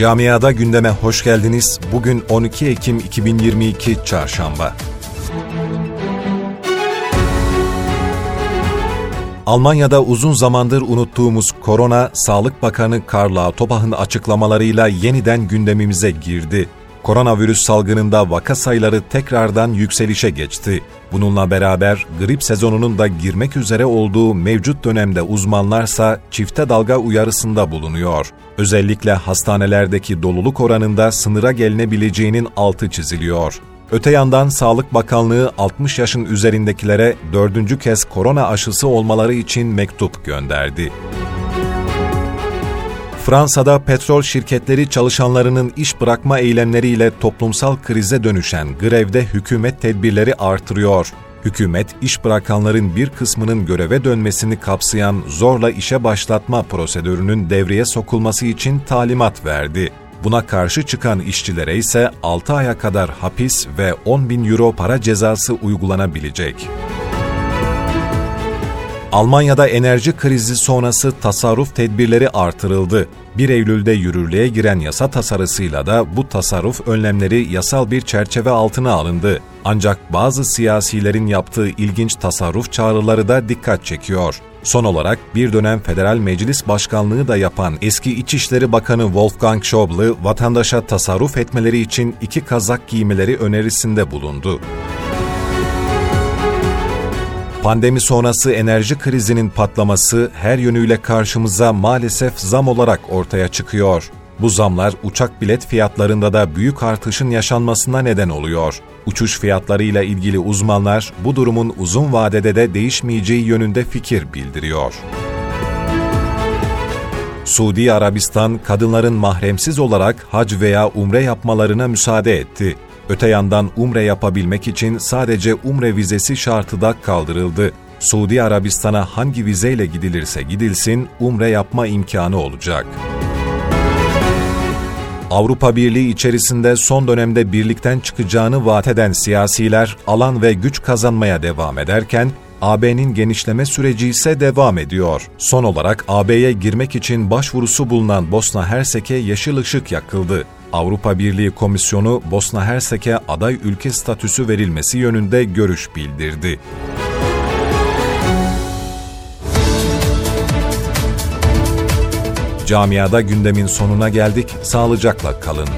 Camiada gündeme hoş geldiniz. Bugün 12 Ekim 2022 Çarşamba. Almanya'da uzun zamandır unuttuğumuz korona, Sağlık Bakanı Karl Lauterbach'ın açıklamalarıyla yeniden gündemimize girdi. Koronavirüs salgınında vaka sayıları tekrardan yükselişe geçti. Bununla beraber grip sezonunun da girmek üzere olduğu mevcut dönemde uzmanlarsa çifte dalga uyarısında bulunuyor. Özellikle hastanelerdeki doluluk oranında sınıra gelinebileceğinin altı çiziliyor. Öte yandan Sağlık Bakanlığı 60 yaşın üzerindekilere dördüncü kez korona aşısı olmaları için mektup gönderdi. Fransa'da petrol şirketleri çalışanlarının iş bırakma eylemleriyle toplumsal krize dönüşen grevde hükümet tedbirleri artırıyor. Hükümet, iş bırakanların bir kısmının göreve dönmesini kapsayan zorla işe başlatma prosedürünün devreye sokulması için talimat verdi. Buna karşı çıkan işçilere ise 6 aya kadar hapis ve 10 bin euro para cezası uygulanabilecek. Almanya'da enerji krizi sonrası tasarruf tedbirleri artırıldı. 1 Eylül'de yürürlüğe giren yasa tasarısıyla da bu tasarruf önlemleri yasal bir çerçeve altına alındı. Ancak bazı siyasilerin yaptığı ilginç tasarruf çağrıları da dikkat çekiyor. Son olarak bir dönem Federal Meclis Başkanlığı da yapan eski İçişleri Bakanı Wolfgang Schäuble vatandaşa tasarruf etmeleri için iki kazak giymeleri önerisinde bulundu. Pandemi sonrası enerji krizinin patlaması her yönüyle karşımıza maalesef zam olarak ortaya çıkıyor. Bu zamlar uçak bilet fiyatlarında da büyük artışın yaşanmasına neden oluyor. Uçuş fiyatlarıyla ilgili uzmanlar bu durumun uzun vadede de değişmeyeceği yönünde fikir bildiriyor. Suudi Arabistan kadınların mahremsiz olarak hac veya umre yapmalarına müsaade etti. Öte yandan umre yapabilmek için sadece umre vizesi şartı da kaldırıldı. Suudi Arabistan'a hangi vizeyle gidilirse gidilsin umre yapma imkanı olacak. Avrupa Birliği içerisinde son dönemde birlikten çıkacağını vaat eden siyasiler alan ve güç kazanmaya devam ederken, AB'nin genişleme süreci ise devam ediyor. Son olarak AB'ye girmek için başvurusu bulunan Bosna Hersek'e yeşil ışık yakıldı. Avrupa Birliği Komisyonu Bosna Hersek'e aday ülke statüsü verilmesi yönünde görüş bildirdi. Camiada gündemin sonuna geldik. Sağlıcakla kalın.